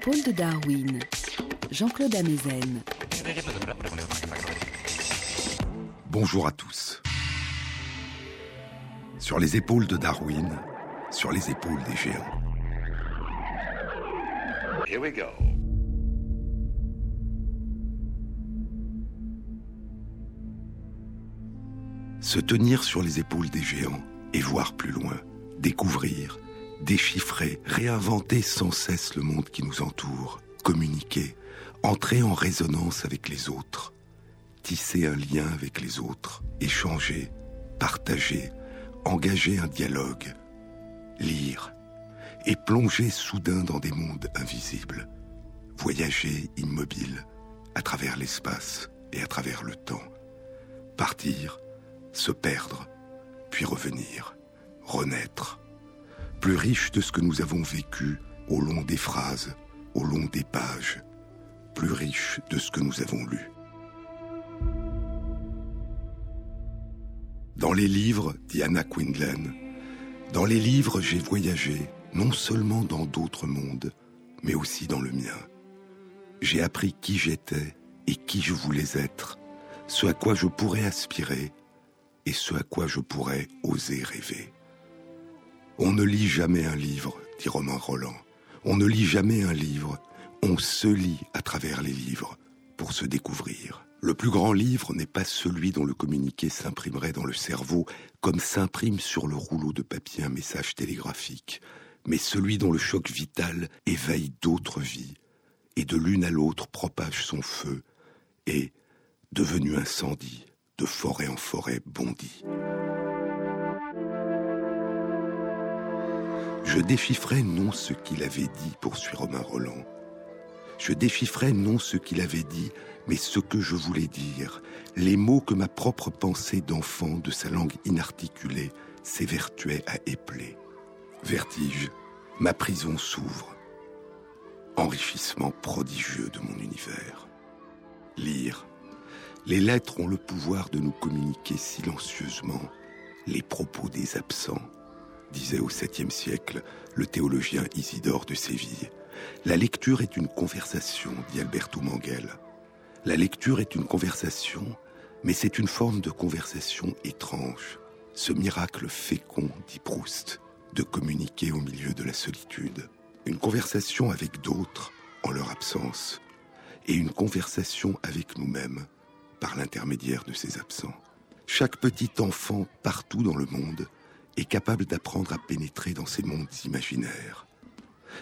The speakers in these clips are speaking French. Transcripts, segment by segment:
Épaules de Darwin, Jean-Claude Amezen. Bonjour à tous. Sur les épaules de Darwin, sur les épaules des géants. Here we go. Se tenir sur les épaules des géants et voir plus loin, découvrir, déchiffrer, réinventer sans cesse le monde qui nous entoure, communiquer, entrer en résonance avec les autres, tisser un lien avec les autres, échanger, partager, engager un dialogue, lire, et plonger soudain dans des mondes invisibles, voyager immobile à travers l'espace et à travers le temps, partir, se perdre, puis revenir, renaître, plus riche de ce que nous avons vécu au long des phrases, au long des pages, plus riche de ce que nous avons lu. Dans les livres, dit Anna Quindlen, dans les livres j'ai voyagé non seulement dans d'autres mondes, mais aussi dans le mien. J'ai appris qui j'étais et qui je voulais être, ce à quoi je pourrais aspirer et ce à quoi je pourrais oser rêver. On ne lit jamais un livre, dit Romain Roland. On ne lit jamais un livre, on se lit à travers les livres pour se découvrir. Le plus grand livre n'est pas celui dont le communiqué s'imprimerait dans le cerveau comme s'imprime sur le rouleau de papier un message télégraphique, mais celui dont le choc vital éveille d'autres vies et de l'une à l'autre propage son feu et, devenu incendie, de forêt en forêt bondit. Je déchiffrais non ce qu'il avait dit, poursuit Romain Roland. Je déchiffrais non ce qu'il avait dit, mais ce que je voulais dire, les mots que ma propre pensée d'enfant de sa langue inarticulée s'évertuait à épeler. Vertige, ma prison s'ouvre. Enrichissement prodigieux de mon univers. Lire, les lettres ont le pouvoir de nous communiquer silencieusement les propos des absents, disait au 7e siècle le théologien Isidore de Séville. La lecture est une conversation, dit Alberto Manguel. La lecture est une conversation, mais c'est une forme de conversation étrange. Ce miracle fécond, dit Proust, de communiquer au milieu de la solitude. Une conversation avec d'autres en leur absence, et une conversation avec nous-mêmes par l'intermédiaire de ces absents. Chaque petit enfant partout dans le monde est capable d'apprendre à pénétrer dans ces mondes imaginaires.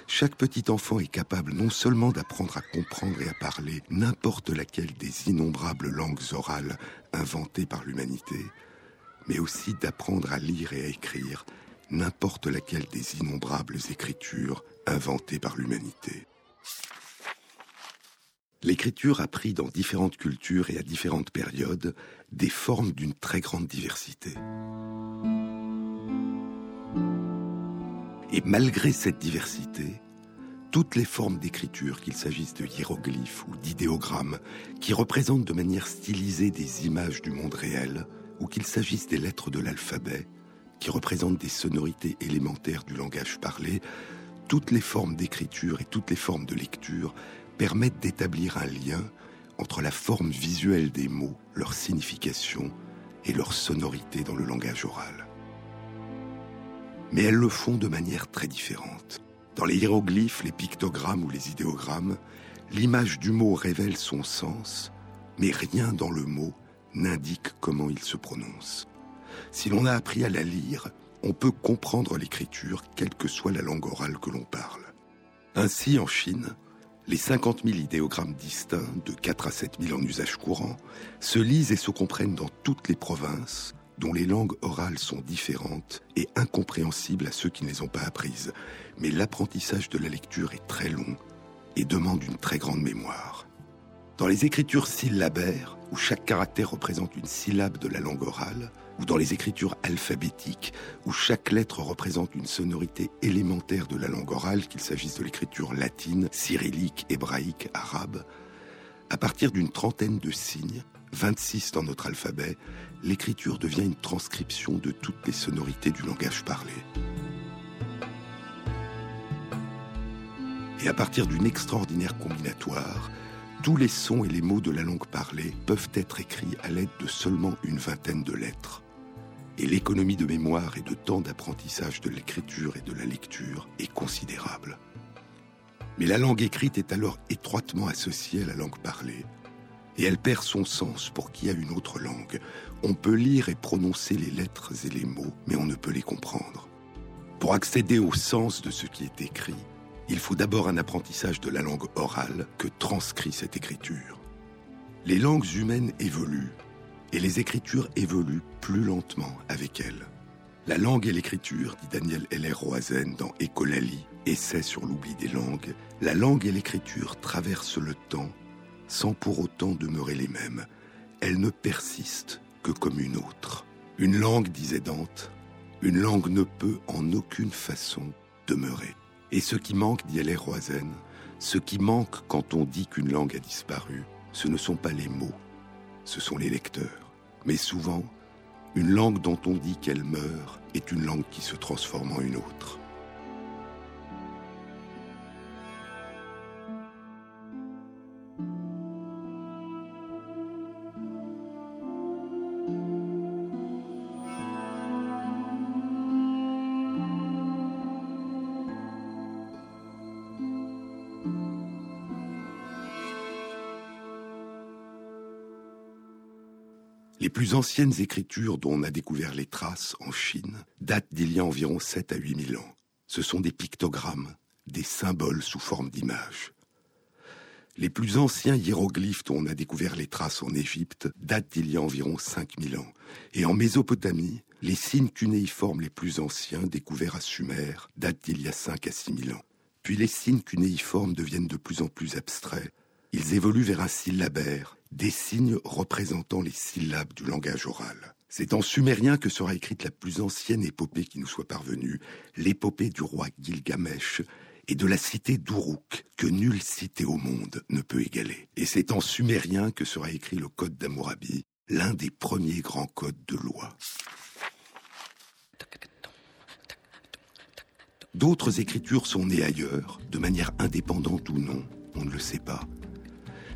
Chaque petit enfant est capable non seulement d'apprendre à comprendre et à parler n'importe laquelle des innombrables langues orales inventées par l'humanité, mais aussi d'apprendre à lire et à écrire n'importe laquelle des innombrables écritures inventées par l'humanité. L'écriture a pris dans différentes cultures et à différentes périodes des formes d'une très grande diversité. Et malgré cette diversité, toutes les formes d'écriture, qu'il s'agisse de hiéroglyphes ou d'idéogrammes, qui représentent de manière stylisée des images du monde réel, ou qu'il s'agisse des lettres de l'alphabet, qui représentent des sonorités élémentaires du langage parlé, toutes les formes d'écriture et toutes les formes de lecture permettent d'établir un lien entre la forme visuelle des mots, leur signification et leur sonorité dans le langage oral. Mais elles le font de manière très différente. Dans les hiéroglyphes, les pictogrammes ou les idéogrammes, l'image du mot révèle son sens, mais rien dans le mot n'indique comment il se prononce. Si l'on a appris à la lire, on peut comprendre l'écriture, quelle que soit la langue orale que l'on parle. Ainsi, en Chine, les 50 000 idéogrammes distincts, de 4 à 7 000 en usage courant, se lisent et se comprennent dans toutes les provinces, dont les langues orales sont différentes et incompréhensibles à ceux qui ne les ont pas apprises. Mais l'apprentissage de la lecture est très long et demande une très grande mémoire. Dans les écritures syllabaires, où chaque caractère représente une syllabe de la langue orale, ou dans les écritures alphabétiques, où chaque lettre représente une sonorité élémentaire de la langue orale, qu'il s'agisse de l'écriture latine, cyrillique, hébraïque, arabe, à partir d'une trentaine de signes, 26 dans notre alphabet, l'écriture devient une transcription de toutes les sonorités du langage parlé. Et à partir d'une extraordinaire combinatoire, tous les sons et les mots de la langue parlée peuvent être écrits à l'aide de seulement une vingtaine de lettres. Et l'économie de mémoire et de temps d'apprentissage de l'écriture et de la lecture est considérable. Mais la langue écrite est alors étroitement associée à la langue parlée, et elle perd son sens pour qui a une autre langue. On peut lire et prononcer les lettres et les mots, mais on ne peut les comprendre. Pour accéder au sens de ce qui est écrit, il faut d'abord un apprentissage de la langue orale que transcrit cette écriture. Les langues humaines évoluent, et les écritures évoluent plus lentement avec elles. La langue et l'écriture, dit Daniel Heller Roazen dans Écolalie, Essai sur l'oubli des langues, la langue et l'écriture traversent le temps sans pour autant demeurer les mêmes. Elles ne persistent que comme une autre. Une langue, disait Dante, une langue ne peut en aucune façon demeurer. Et ce qui manque, dit L.R. Roizen, ce qui manque quand on dit qu'une langue a disparu, ce ne sont pas les mots, ce sont les lecteurs. Mais souvent, une langue dont on dit qu'elle meurt est une langue qui se transforme en une autre. Les plus anciennes écritures dont on a découvert les traces en Chine datent d'il y a environ 7 à 8 000 ans. Ce sont des pictogrammes, des symboles sous forme d'images. Les plus anciens hiéroglyphes dont on a découvert les traces en Égypte datent d'il y a environ 5000 ans. Et en Mésopotamie, les signes cunéiformes les plus anciens découverts à Sumer datent d'il y a 5 à 6000 ans. Puis les signes cunéiformes deviennent de plus en plus abstraits. Ils évoluent vers un syllabaire, des signes représentant les syllabes du langage oral. C'est en sumérien que sera écrite la plus ancienne épopée qui nous soit parvenue, l'épopée du roi Gilgamesh et de la cité d'Uruk, que nulle cité au monde ne peut égaler. Et c'est en sumérien que sera écrit le Code d'Amourabi, l'un des premiers grands codes de loi. D'autres écritures sont nées ailleurs, de manière indépendante ou non, on ne le sait pas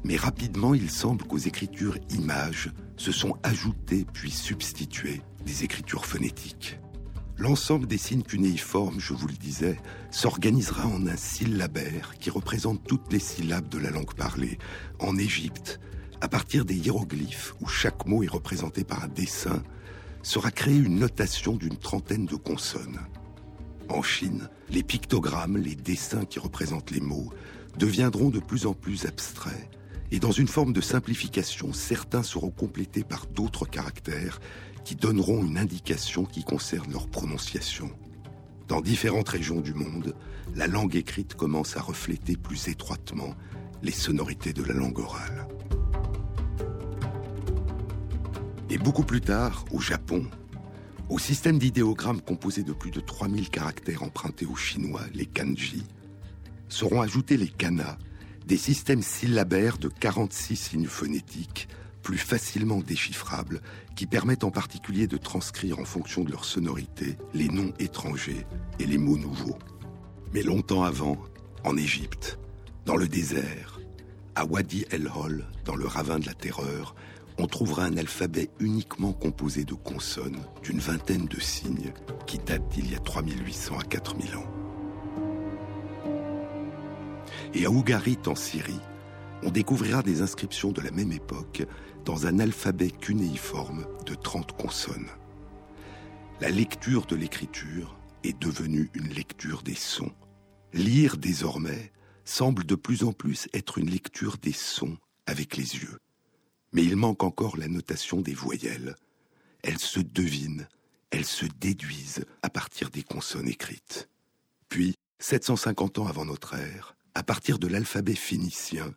mais rapidement il semble qu'aux écritures images se sont ajoutées puis substituées des écritures phonétiques. L'ensemble des signes cunéiformes, je vous le disais, s'organisera en un syllabaire qui représente toutes les syllabes de la langue parlée. En Égypte, à partir des hiéroglyphes où chaque mot est représenté par un dessin, sera créée une notation d'une trentaine de consonnes. En Chine, les pictogrammes, les dessins qui représentent les mots, deviendront de plus en plus abstraits et dans une forme de simplification, certains seront complétés par d'autres caractères qui donneront une indication qui concerne leur prononciation. Dans différentes régions du monde, la langue écrite commence à refléter plus étroitement les sonorités de la langue orale. Et beaucoup plus tard, au Japon, au système d'idéogrammes composé de plus de 3000 caractères empruntés au chinois, les kanji, seront ajoutés les kanas, des systèmes syllabaires de 46 signes phonétiques, plus facilement déchiffrables, qui permettent en particulier de transcrire en fonction de leur sonorité les noms étrangers et les mots nouveaux. Mais longtemps avant, en Égypte, dans le désert, à Wadi el-Hol, dans le ravin de la terreur, on trouvera un alphabet uniquement composé de consonnes, d'une vingtaine de signes, qui datent d'il y a 3800 à 4000 ans et à Ougarit en Syrie, on découvrira des inscriptions de la même époque dans un alphabet cunéiforme de 30 consonnes. La lecture de l'écriture est devenue une lecture des sons. Lire désormais semble de plus en plus être une lecture des sons avec les yeux. Mais il manque encore la notation des voyelles. Elles se devinent, elles se déduisent à partir des consonnes écrites. Puis, 750 ans avant notre ère, à partir de l'alphabet phénicien,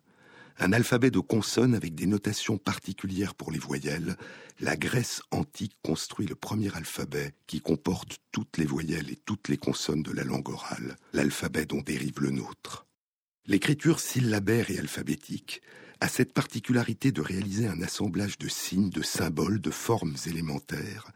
un alphabet de consonnes avec des notations particulières pour les voyelles, la Grèce antique construit le premier alphabet qui comporte toutes les voyelles et toutes les consonnes de la langue orale, l'alphabet dont dérive le nôtre. L'écriture syllabaire et alphabétique a cette particularité de réaliser un assemblage de signes, de symboles, de formes élémentaires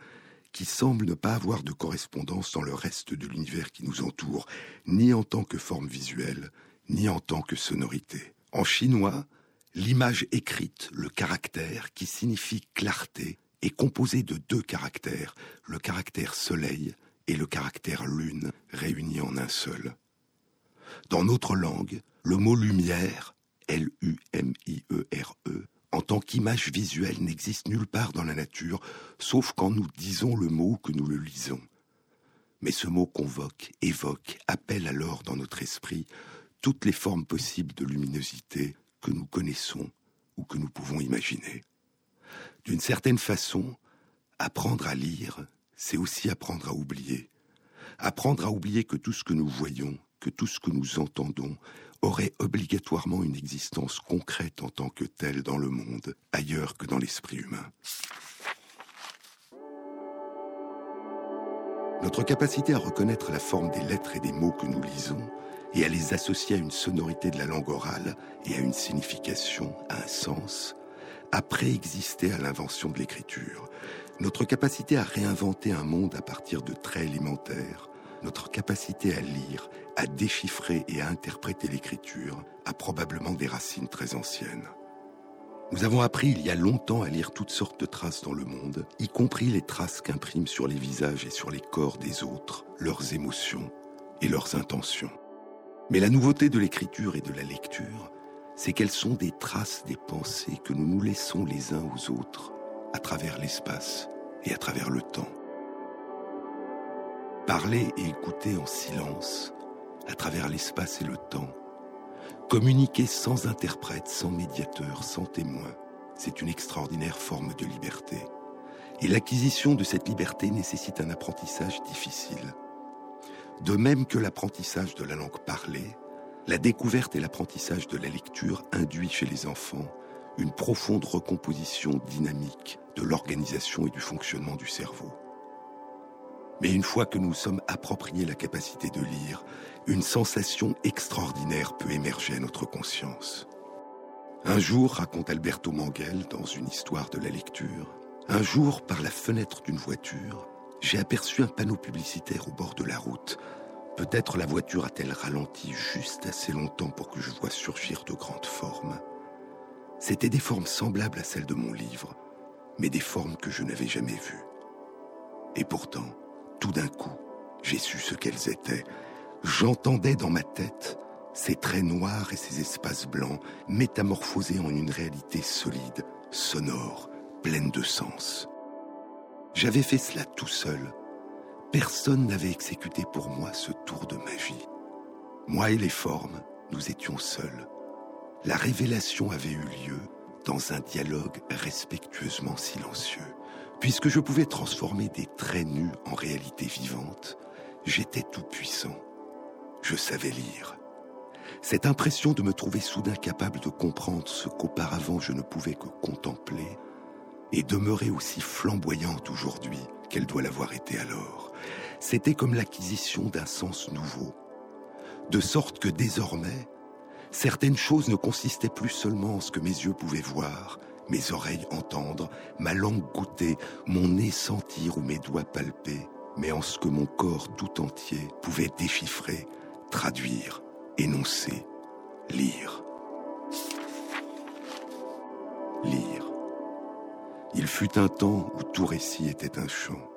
qui semblent ne pas avoir de correspondance dans le reste de l'univers qui nous entoure, ni en tant que forme visuelle, ni en tant que sonorité. En chinois, l'image écrite, le caractère, qui signifie clarté, est composé de deux caractères, le caractère soleil et le caractère lune, réunis en un seul. Dans notre langue, le mot lumière, L-U-M-I-E-R-E, e, en tant qu'image visuelle n'existe nulle part dans la nature, sauf quand nous disons le mot que nous le lisons. Mais ce mot convoque, évoque, appelle alors dans notre esprit toutes les formes possibles de luminosité que nous connaissons ou que nous pouvons imaginer. D'une certaine façon, apprendre à lire, c'est aussi apprendre à oublier. Apprendre à oublier que tout ce que nous voyons, que tout ce que nous entendons, aurait obligatoirement une existence concrète en tant que telle dans le monde, ailleurs que dans l'esprit humain. Notre capacité à reconnaître la forme des lettres et des mots que nous lisons et à les associer à une sonorité de la langue orale et à une signification, à un sens, a préexisté à l'invention de l'écriture. Notre capacité à réinventer un monde à partir de traits élémentaires, notre capacité à lire, à déchiffrer et à interpréter l'écriture a probablement des racines très anciennes. Nous avons appris il y a longtemps à lire toutes sortes de traces dans le monde, y compris les traces qu'impriment sur les visages et sur les corps des autres leurs émotions et leurs intentions. Mais la nouveauté de l'écriture et de la lecture, c'est qu'elles sont des traces des pensées que nous nous laissons les uns aux autres à travers l'espace et à travers le temps. Parler et écouter en silence à travers l'espace et le temps, communiquer sans interprète, sans médiateur, sans témoin, c'est une extraordinaire forme de liberté. Et l'acquisition de cette liberté nécessite un apprentissage difficile de même que l'apprentissage de la langue parlée, la découverte et l'apprentissage de la lecture induit chez les enfants une profonde recomposition dynamique de l'organisation et du fonctionnement du cerveau. Mais une fois que nous sommes appropriés la capacité de lire, une sensation extraordinaire peut émerger à notre conscience. Un jour, raconte Alberto Manguel dans une histoire de la lecture, un jour, par la fenêtre d'une voiture, j'ai aperçu un panneau publicitaire au bord de la route. Peut-être la voiture a-t-elle ralenti juste assez longtemps pour que je voie surgir de grandes formes. C'étaient des formes semblables à celles de mon livre, mais des formes que je n'avais jamais vues. Et pourtant, tout d'un coup, j'ai su ce qu'elles étaient. J'entendais dans ma tête ces traits noirs et ces espaces blancs métamorphosés en une réalité solide, sonore, pleine de sens. J'avais fait cela tout seul. Personne n'avait exécuté pour moi ce tour de magie. Moi et les formes, nous étions seuls. La révélation avait eu lieu dans un dialogue respectueusement silencieux. Puisque je pouvais transformer des traits nus en réalité vivante, j'étais tout puissant. Je savais lire. Cette impression de me trouver soudain capable de comprendre ce qu'auparavant je ne pouvais que contempler et demeurer aussi flamboyante aujourd'hui qu'elle doit l'avoir été alors. C'était comme l'acquisition d'un sens nouveau. De sorte que désormais, certaines choses ne consistaient plus seulement en ce que mes yeux pouvaient voir, mes oreilles entendre, ma langue goûter, mon nez sentir ou mes doigts palper, mais en ce que mon corps tout entier pouvait déchiffrer, traduire, énoncer, lire. Lire. Fut un temps où tout récit était un chant.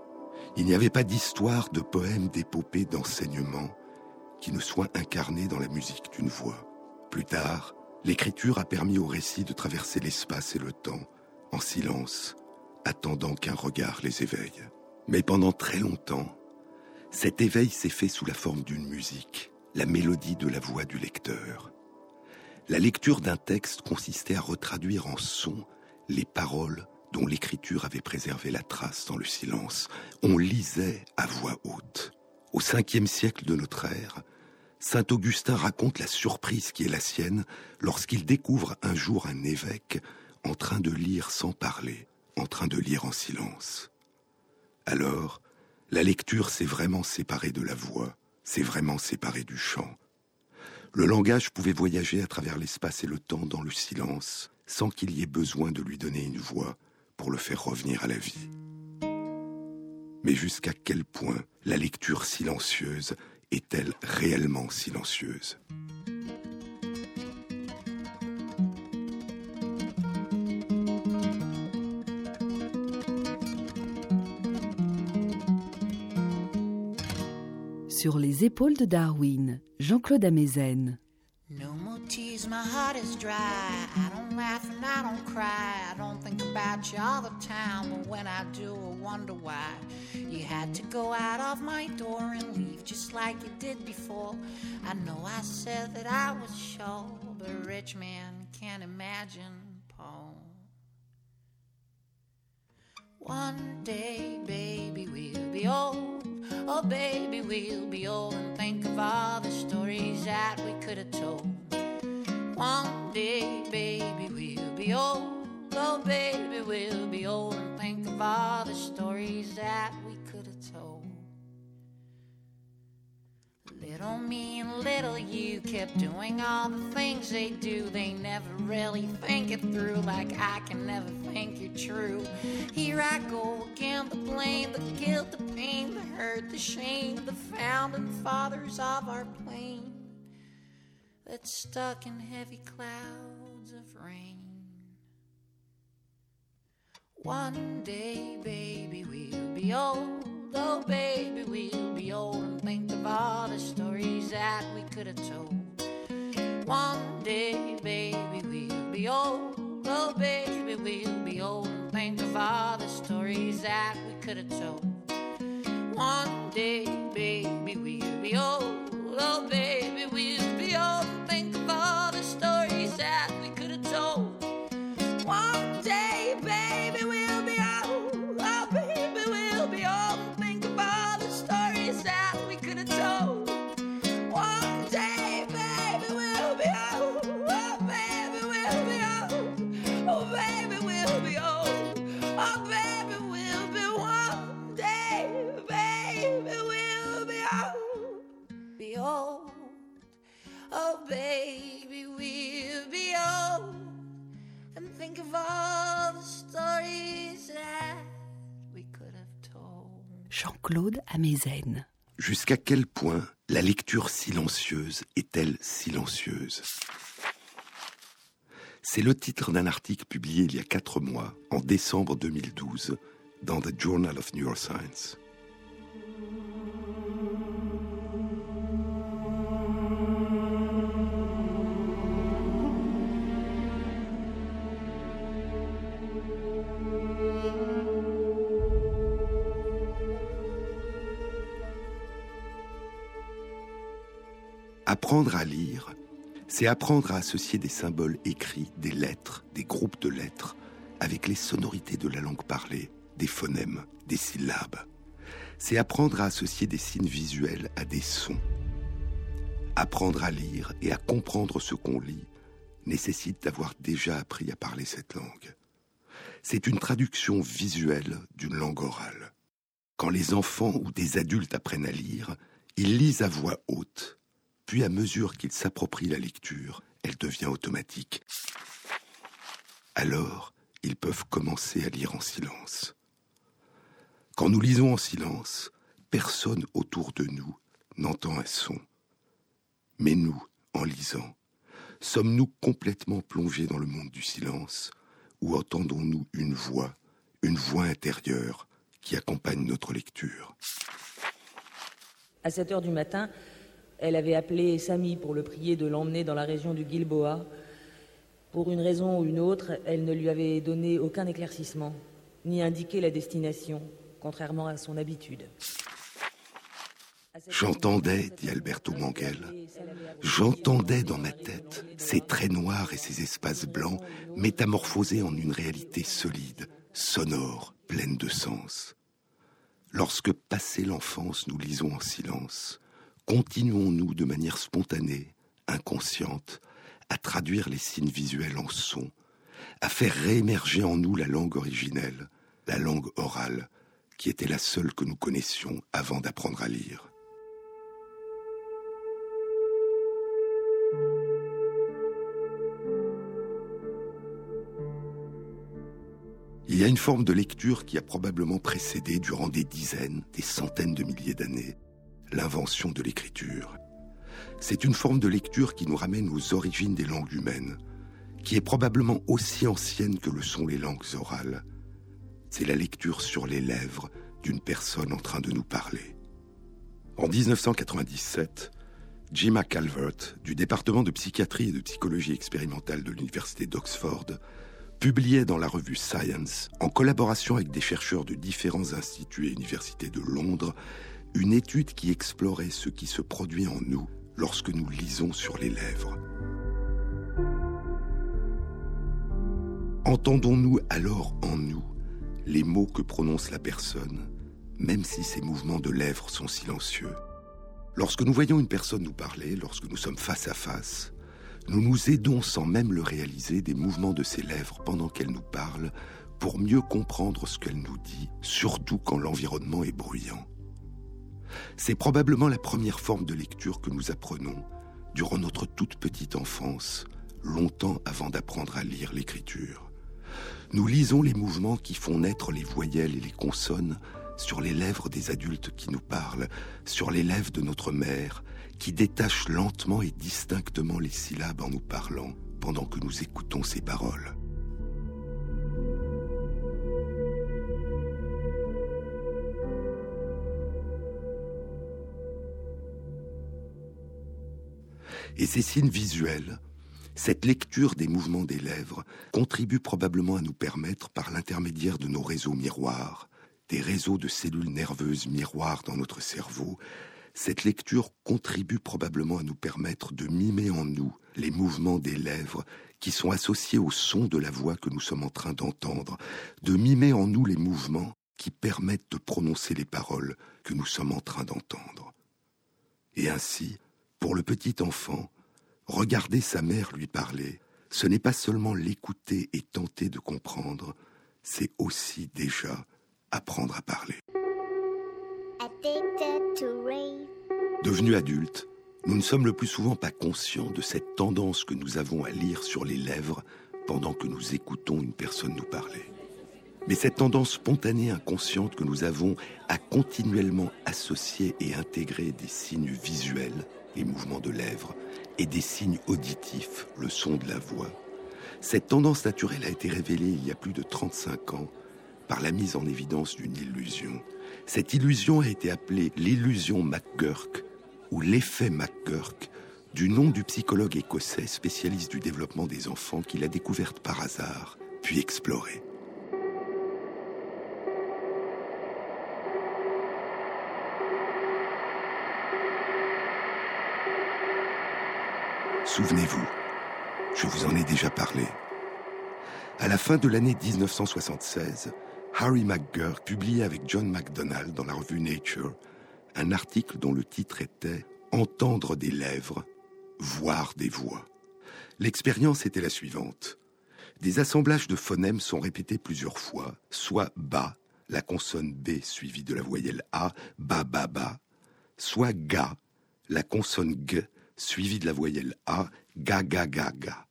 Il n'y avait pas d'histoire, de poème, d'épopée, d'enseignement qui ne soit incarné dans la musique d'une voix. Plus tard, l'écriture a permis au récit de traverser l'espace et le temps, en silence, attendant qu'un regard les éveille. Mais pendant très longtemps, cet éveil s'est fait sous la forme d'une musique, la mélodie de la voix du lecteur. La lecture d'un texte consistait à retraduire en son les paroles dont l'écriture avait préservé la trace dans le silence. On lisait à voix haute. Au cinquième siècle de notre ère, Saint Augustin raconte la surprise qui est la sienne lorsqu'il découvre un jour un évêque en train de lire sans parler, en train de lire en silence. Alors, la lecture s'est vraiment séparée de la voix, s'est vraiment séparée du chant. Le langage pouvait voyager à travers l'espace et le temps dans le silence, sans qu'il y ait besoin de lui donner une voix, pour le faire revenir à la vie. Mais jusqu'à quel point la lecture silencieuse est-elle réellement silencieuse? Sur les épaules de Darwin, Jean-Claude Amezen. Laugh and I don't cry. I don't think about you all the time. But when I do, I wonder why. You had to go out of my door and leave just like you did before. I know I said that I was sure, but a rich man can't imagine Paul. One day, baby, we'll be old. Oh, baby, we'll be old and think of all the stories that we could have told. One day, baby, we'll be old. Oh, baby, we'll be old and think of all the stories that we could have told. Little me and little you kept doing all the things they do. They never really think it through, like I can never think you're true. Here I go again, the blame, the guilt, the pain, the hurt, the shame, the founding fathers of our plane that's stuck in heavy clouds of rain. One day, baby, we'll be old. Oh, baby, we'll be old and think of all the stories that we could have told. One day, baby, we'll be old. Oh, baby, we'll be old and think of all the stories that we could have told. One day, baby, we'll be old. Oh, baby, we'll be old and think of all the stories that Amezen. Jusqu'à quel point la lecture silencieuse est-elle silencieuse? C'est le titre d'un article publié il y a quatre mois, en décembre 2012, dans The Journal of Neuroscience. Apprendre à lire, c'est apprendre à associer des symboles écrits, des lettres, des groupes de lettres, avec les sonorités de la langue parlée, des phonèmes, des syllabes. C'est apprendre à associer des signes visuels à des sons. Apprendre à lire et à comprendre ce qu'on lit nécessite d'avoir déjà appris à parler cette langue. C'est une traduction visuelle d'une langue orale. Quand les enfants ou des adultes apprennent à lire, ils lisent à voix haute, puis à mesure qu'ils s'approprient la lecture, elle devient automatique. Alors, ils peuvent commencer à lire en silence. Quand nous lisons en silence, personne autour de nous n'entend un son. Mais nous, en lisant, sommes-nous complètement plongés dans le monde du silence ou entendons-nous une voix, une voix intérieure qui accompagne notre lecture? À 7 heures du matin, elle avait appelé Samy pour le prier de l'emmener dans la région du Gilboa. Pour une raison ou une autre, elle ne lui avait donné aucun éclaircissement, ni indiqué la destination, contrairement à son habitude. J'entendais, dit Alberto Manguel, j'entendais dans ma tête ces traits noirs et ces espaces blancs métamorphosés en une réalité solide, sonore, pleine de sens. Lorsque, passé l'enfance, nous lisons en silence, continuons-nous de manière spontanée, inconsciente, à traduire les signes visuels en sons, à faire réémerger en nous la langue originelle, la langue orale, qui était la seule que nous connaissions avant d'apprendre à lire. Il y a une forme de lecture qui a probablement précédé durant des dizaines, des centaines de milliers d'années, l'invention de l'écriture. C'est une forme de lecture qui nous ramène aux origines des langues humaines, qui est probablement aussi ancienne que le sont les langues orales. C'est la lecture sur les lèvres d'une personne en train de nous parler. En 1997, Jima Calvert, du département de psychiatrie et de psychologie expérimentale de l'Université d'Oxford, publiait dans la revue Science, en collaboration avec des chercheurs de différents instituts et universités de Londres, une étude qui explorait ce qui se produit en nous lorsque nous lisons sur les lèvres. Entendons-nous alors en nous les mots que prononce la personne, même si ces mouvements de lèvres sont silencieux Lorsque nous voyons une personne nous parler, lorsque nous sommes face à face, nous nous aidons sans même le réaliser des mouvements de ses lèvres pendant qu'elle nous parle pour mieux comprendre ce qu'elle nous dit, surtout quand l'environnement est bruyant. C'est probablement la première forme de lecture que nous apprenons durant notre toute petite enfance, longtemps avant d'apprendre à lire l'écriture. Nous lisons les mouvements qui font naître les voyelles et les consonnes sur les lèvres des adultes qui nous parlent, sur les lèvres de notre mère, qui détache lentement et distinctement les syllabes en nous parlant pendant que nous écoutons ses paroles. Et ces signes visuels, cette lecture des mouvements des lèvres contribue probablement à nous permettre, par l'intermédiaire de nos réseaux miroirs, des réseaux de cellules nerveuses miroirs dans notre cerveau, cette lecture contribue probablement à nous permettre de mimer en nous les mouvements des lèvres qui sont associés au son de la voix que nous sommes en train d'entendre, de mimer en nous les mouvements qui permettent de prononcer les paroles que nous sommes en train d'entendre. Et ainsi, pour le petit enfant, regarder sa mère lui parler, ce n'est pas seulement l'écouter et tenter de comprendre, c'est aussi déjà apprendre à parler. Devenus adultes, nous ne sommes le plus souvent pas conscients de cette tendance que nous avons à lire sur les lèvres pendant que nous écoutons une personne nous parler. Mais cette tendance spontanée inconsciente que nous avons à continuellement associer et intégrer des signes visuels, les mouvements de lèvres, et des signes auditifs, le son de la voix, cette tendance naturelle a été révélée il y a plus de 35 ans par la mise en évidence d'une illusion. Cette illusion a été appelée l'illusion McGurk ou l'effet McGurk du nom du psychologue écossais spécialiste du développement des enfants qu'il a découverte par hasard, puis explorée. Souvenez-vous, je vous en ai déjà parlé. À la fin de l'année 1976, Harry McGurk publiait avec John MacDonald dans la revue Nature un article dont le titre était Entendre des lèvres, voir des voix. L'expérience était la suivante. Des assemblages de phonèmes sont répétés plusieurs fois, soit ba, la consonne B suivie de la voyelle A, ba ba ba, soit ga, la consonne G suivie de la voyelle A, ga ga ga ga.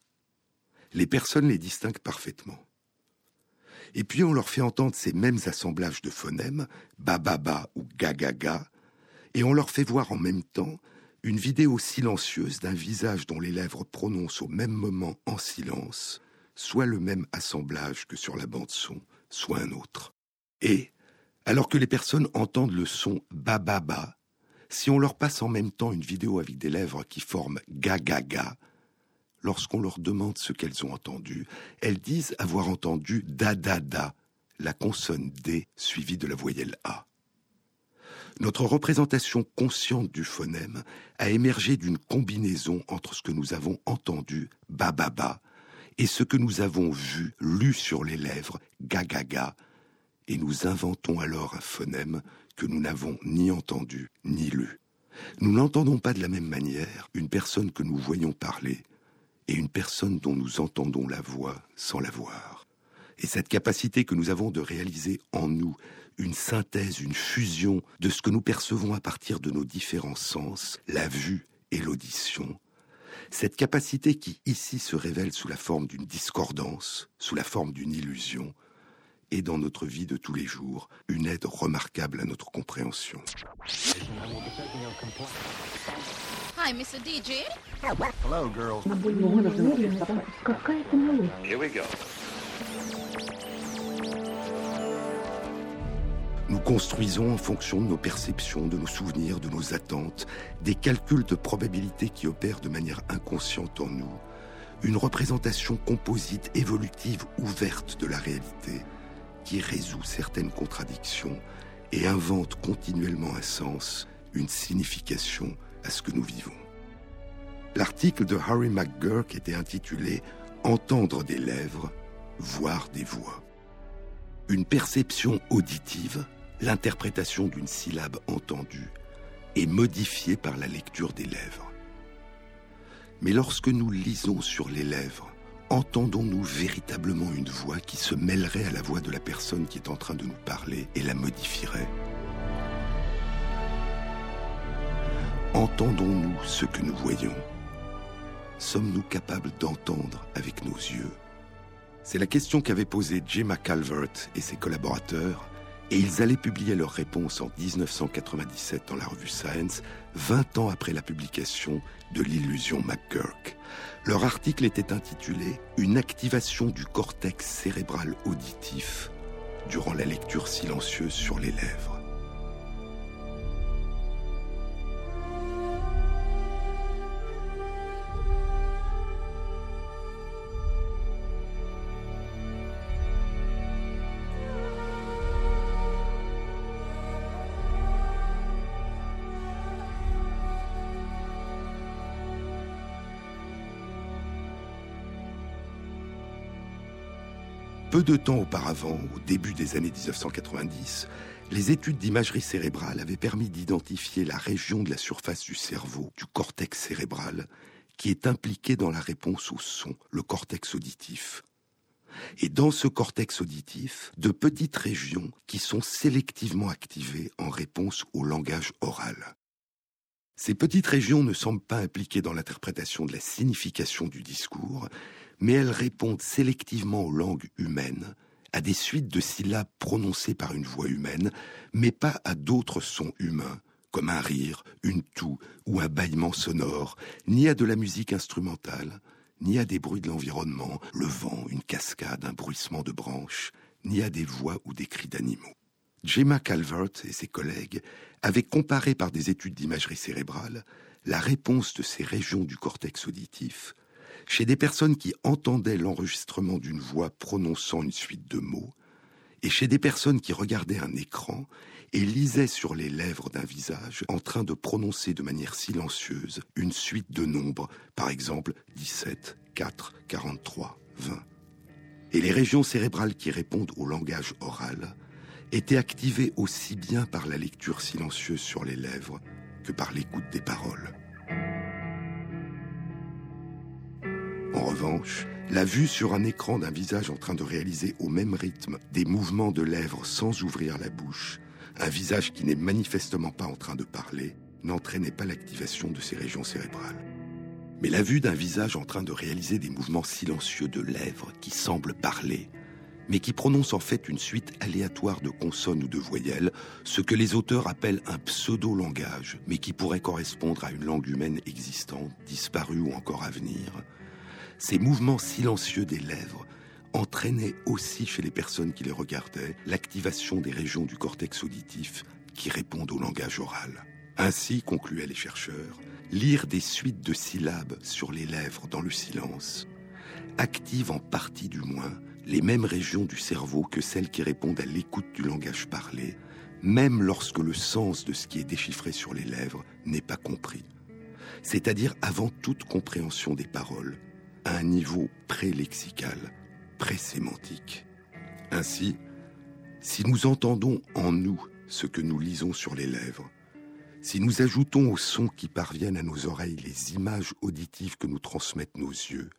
Les personnes les distinguent parfaitement. Et puis on leur fait entendre ces mêmes assemblages de phonèmes, ba ba ba ou ga ga ga, et on leur fait voir en même temps une vidéo silencieuse d'un visage dont les lèvres prononcent au même moment en silence, soit le même assemblage que sur la bande son, soit un autre. Et, alors que les personnes entendent le son ba ba ba, si on leur passe en même temps une vidéo avec des lèvres qui forment ga ga lorsqu'on leur demande ce qu'elles ont entendu, elles disent avoir entendu da da da, la consonne D suivie de la voyelle A. Notre représentation consciente du phonème a émergé d'une combinaison entre ce que nous avons entendu ba ba et ce que nous avons vu, lu sur les lèvres ga ga, et nous inventons alors un phonème que nous n'avons ni entendu ni lu. Nous n'entendons pas de la même manière une personne que nous voyons parler et une personne dont nous entendons la voix sans la voir. Et cette capacité que nous avons de réaliser en nous une synthèse, une fusion de ce que nous percevons à partir de nos différents sens, la vue et l'audition, cette capacité qui ici se révèle sous la forme d'une discordance, sous la forme d'une illusion, est dans notre vie de tous les jours une aide remarquable à notre compréhension. Hi, Mr. DJ. Hello, girls. Nous construisons en fonction de nos perceptions, de nos souvenirs, de nos attentes, des calculs de probabilité qui opèrent de manière inconsciente en nous, une représentation composite, évolutive, ouverte de la réalité, qui résout certaines contradictions et invente continuellement un sens, une signification à ce que nous vivons. L'article de Harry McGurk était intitulé Entendre des lèvres, voir des voix. Une perception auditive, l'interprétation d'une syllabe entendue, est modifiée par la lecture des lèvres. Mais lorsque nous lisons sur les lèvres, entendons-nous véritablement une voix qui se mêlerait à la voix de la personne qui est en train de nous parler et la modifierait? Entendons-nous ce que nous voyons? Sommes-nous capables d'entendre avec nos yeux? C'est la question qu'avaient posée Gemma Calvert et ses collaborateurs et ils allaient publier leur réponse en 1997 dans la revue Science, 20 ans après la publication de l'illusion McGurk. Leur article était intitulé Une activation du cortex cérébral auditif durant la lecture silencieuse sur les lèvres. Peu de temps auparavant, au début des années 1990, les études d'imagerie cérébrale avaient permis d'identifier la région de la surface du cerveau, du cortex cérébral, qui est impliquée dans la réponse au son, le cortex auditif. Et dans ce cortex auditif, de petites régions qui sont sélectivement activées en réponse au langage oral. Ces petites régions ne semblent pas impliquées dans l'interprétation de la signification du discours, mais elles répondent sélectivement aux langues humaines, à des suites de syllabes prononcées par une voix humaine, mais pas à d'autres sons humains, comme un rire, une toux ou un bâillement sonore, ni à de la musique instrumentale, ni à des bruits de l'environnement, le vent, une cascade, un bruissement de branches, ni à des voix ou des cris d'animaux. Gemma Calvert et ses collègues avaient comparé par des études d'imagerie cérébrale la réponse de ces régions du cortex auditif chez des personnes qui entendaient l'enregistrement d'une voix prononçant une suite de mots, et chez des personnes qui regardaient un écran et lisaient sur les lèvres d'un visage en train de prononcer de manière silencieuse une suite de nombres, par exemple 17, 4, 43, 20. Et les régions cérébrales qui répondent au langage oral étaient activées aussi bien par la lecture silencieuse sur les lèvres que par l'écoute des paroles. En revanche, la vue sur un écran d'un visage en train de réaliser au même rythme des mouvements de lèvres sans ouvrir la bouche, un visage qui n'est manifestement pas en train de parler, n'entraînait pas l'activation de ces régions cérébrales. Mais la vue d'un visage en train de réaliser des mouvements silencieux de lèvres qui semblent parler, mais qui prononcent en fait une suite aléatoire de consonnes ou de voyelles, ce que les auteurs appellent un pseudo-langage, mais qui pourrait correspondre à une langue humaine existante, disparue ou encore à venir, ces mouvements silencieux des lèvres entraînaient aussi chez les personnes qui les regardaient l'activation des régions du cortex auditif qui répondent au langage oral. Ainsi, concluaient les chercheurs, lire des suites de syllabes sur les lèvres dans le silence active en partie du moins les mêmes régions du cerveau que celles qui répondent à l'écoute du langage parlé, même lorsque le sens de ce qui est déchiffré sur les lèvres n'est pas compris, c'est-à-dire avant toute compréhension des paroles, à un niveau pré-lexical, pré-sémantique. Ainsi, si nous entendons en nous ce que nous lisons sur les lèvres, si nous ajoutons aux sons qui parviennent à nos oreilles les images auditives que nous transmettent nos yeux,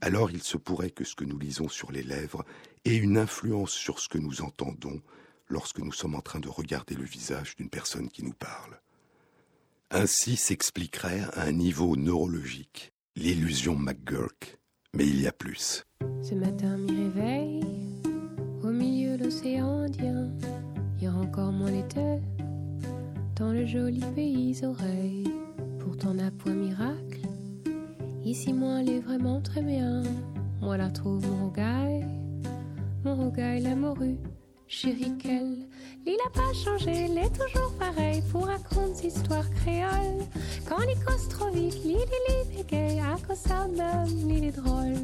alors il se pourrait que ce que nous lisons sur les lèvres ait une influence sur ce que nous entendons lorsque nous sommes en train de regarder le visage d'une personne qui nous parle. Ainsi s'expliquerait à un niveau neurologique L'illusion McGurk. Mais il y a plus. Ce matin, m'y réveille au milieu de l'océan Indien. Hier encore moins l'été dans le joli pays oreilles. Pourtant, n'a point miracle. Ici, moi, elle est vraiment très bien. Moi, la trouve mon rogaille, mon rogaille, la morue. Chérie, qu'elle Il a pas changé, il est toujours pareil pour raconter histoires créoles. Quand il cause trop vite, il est gay, à cause ça même, il est drôle.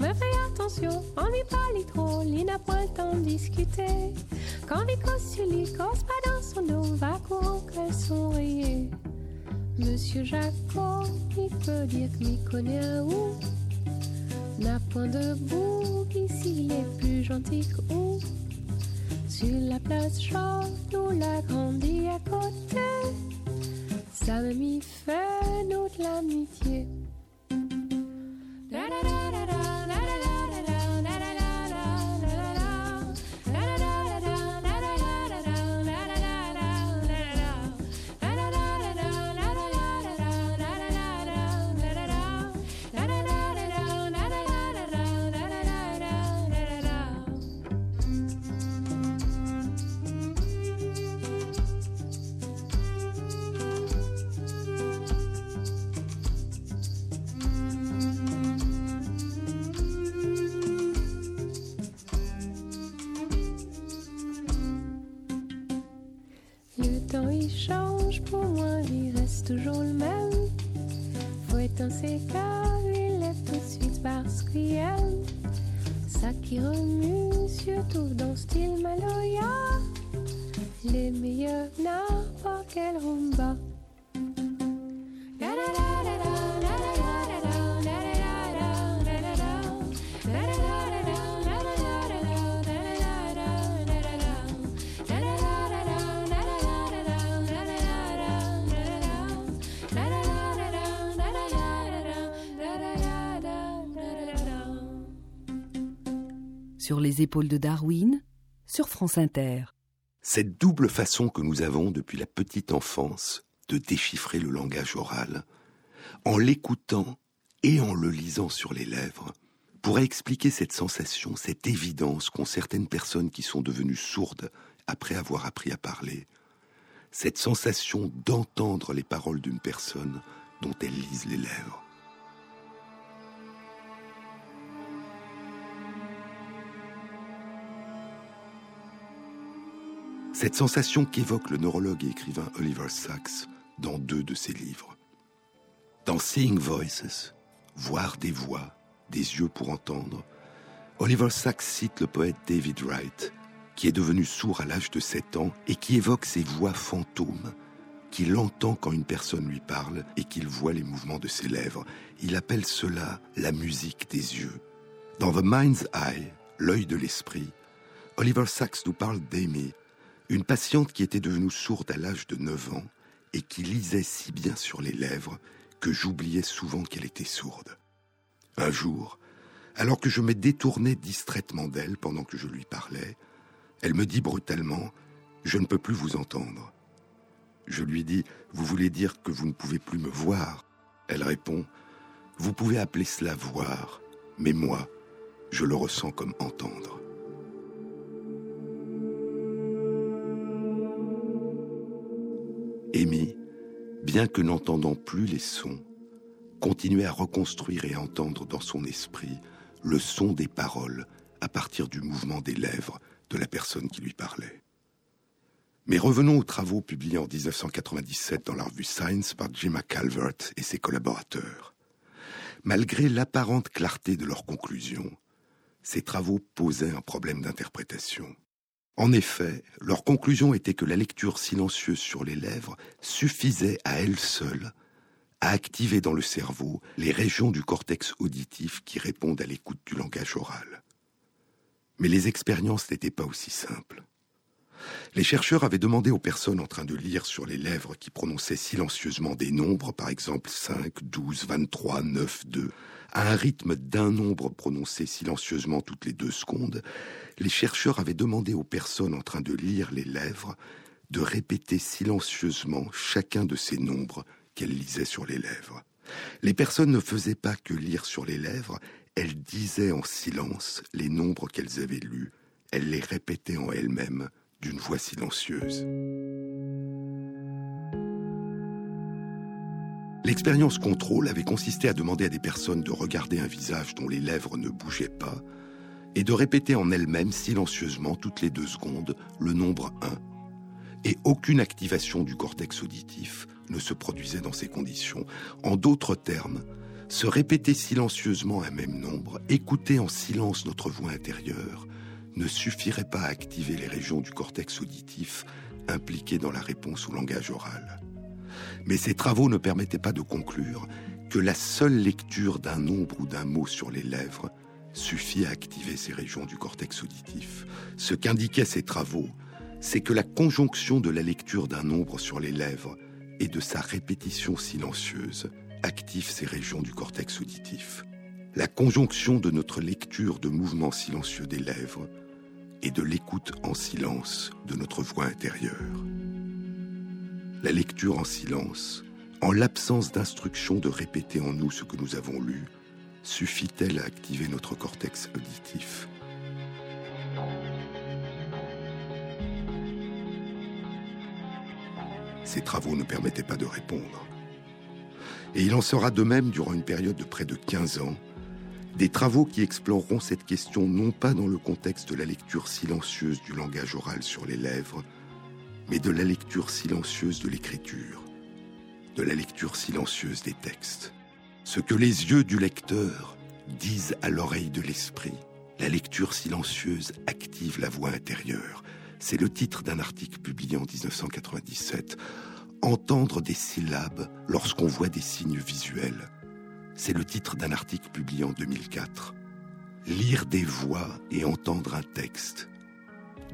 Mais fais attention, on lui parle trop, il n'a pas le temps de discuter. Quand il cause sur lui, cause pas dans son dos, va courant qu'elle rayées. Monsieur Jacob, il peut dire m'y connaît un ou N'a point de bouc, ici il est plus gentil que Sur la place chaude où la grandi à côté. Ça m'y fait nous de l'amitié les épaules de Darwin, sur France Inter. Cette double façon que nous avons depuis la petite enfance de déchiffrer le langage oral, en l'écoutant et en le lisant sur les lèvres, pourrait expliquer cette sensation, cette évidence qu'ont certaines personnes qui sont devenues sourdes après avoir appris à parler, cette sensation d'entendre les paroles d'une personne dont elles lisent les lèvres. Cette sensation qu'évoque le neurologue et écrivain Oliver Sacks dans deux de ses livres. Dans Seeing Voices, voir des voix, des yeux pour entendre, Oliver Sacks cite le poète David Wright, qui est devenu sourd à l'âge de 7 ans et qui évoque ces voix fantômes qu'il entend quand une personne lui parle et qu'il voit les mouvements de ses lèvres. Il appelle cela la musique des yeux. Dans The Mind's Eye, l'œil de l'esprit, Oliver Sacks nous parle d'Amy, une patiente qui était devenue sourde à l'âge de 9 ans et qui lisait si bien sur les lèvres que j'oubliais souvent qu'elle était sourde. Un jour, alors que je me détournais distraitement d'elle pendant que je lui parlais, elle me dit brutalement ⁇ Je ne peux plus vous entendre ⁇ Je lui dis ⁇ Vous voulez dire que vous ne pouvez plus me voir ?⁇ Elle répond ⁇ Vous pouvez appeler cela voir, mais moi, je le ressens comme entendre. Amy, bien que n'entendant plus les sons, continuait à reconstruire et entendre dans son esprit le son des paroles à partir du mouvement des lèvres de la personne qui lui parlait. Mais revenons aux travaux publiés en 1997 dans la revue Science par Jim Calvert et ses collaborateurs. Malgré l'apparente clarté de leurs conclusions, ces travaux posaient un problème d'interprétation. En effet, leur conclusion était que la lecture silencieuse sur les lèvres suffisait à elle seule à activer dans le cerveau les régions du cortex auditif qui répondent à l'écoute du langage oral. Mais les expériences n'étaient pas aussi simples. Les chercheurs avaient demandé aux personnes en train de lire sur les lèvres qui prononçaient silencieusement des nombres, par exemple 5, 12, 23, 9, 2, à un rythme d'un nombre prononcé silencieusement toutes les deux secondes, les chercheurs avaient demandé aux personnes en train de lire les lèvres de répéter silencieusement chacun de ces nombres qu'elles lisaient sur les lèvres. Les personnes ne faisaient pas que lire sur les lèvres, elles disaient en silence les nombres qu'elles avaient lus, elles les répétaient en elles-mêmes d'une voix silencieuse. L'expérience contrôle avait consisté à demander à des personnes de regarder un visage dont les lèvres ne bougeaient pas et de répéter en elles-mêmes silencieusement toutes les deux secondes le nombre 1 et aucune activation du cortex auditif ne se produisait dans ces conditions. En d'autres termes, se répéter silencieusement un même nombre, écouter en silence notre voix intérieure, ne suffirait pas à activer les régions du cortex auditif impliquées dans la réponse au langage oral. Mais ces travaux ne permettaient pas de conclure que la seule lecture d'un nombre ou d'un mot sur les lèvres suffit à activer ces régions du cortex auditif. Ce qu'indiquaient ces travaux, c'est que la conjonction de la lecture d'un nombre sur les lèvres et de sa répétition silencieuse active ces régions du cortex auditif. La conjonction de notre lecture de mouvements silencieux des lèvres et de l'écoute en silence de notre voix intérieure. La lecture en silence, en l'absence d'instruction de répéter en nous ce que nous avons lu, suffit-elle à activer notre cortex auditif? Ces travaux ne permettaient pas de répondre. Et il en sera de même durant une période de près de 15 ans, des travaux qui exploreront cette question non pas dans le contexte de la lecture silencieuse du langage oral sur les lèvres, mais de la lecture silencieuse de l'écriture, de la lecture silencieuse des textes. Ce que les yeux du lecteur disent à l'oreille de l'esprit, la lecture silencieuse active la voix intérieure. C'est le titre d'un article publié en 1997. Entendre des syllabes lorsqu'on voit des signes visuels. C'est le titre d'un article publié en 2004. Lire des voix et entendre un texte.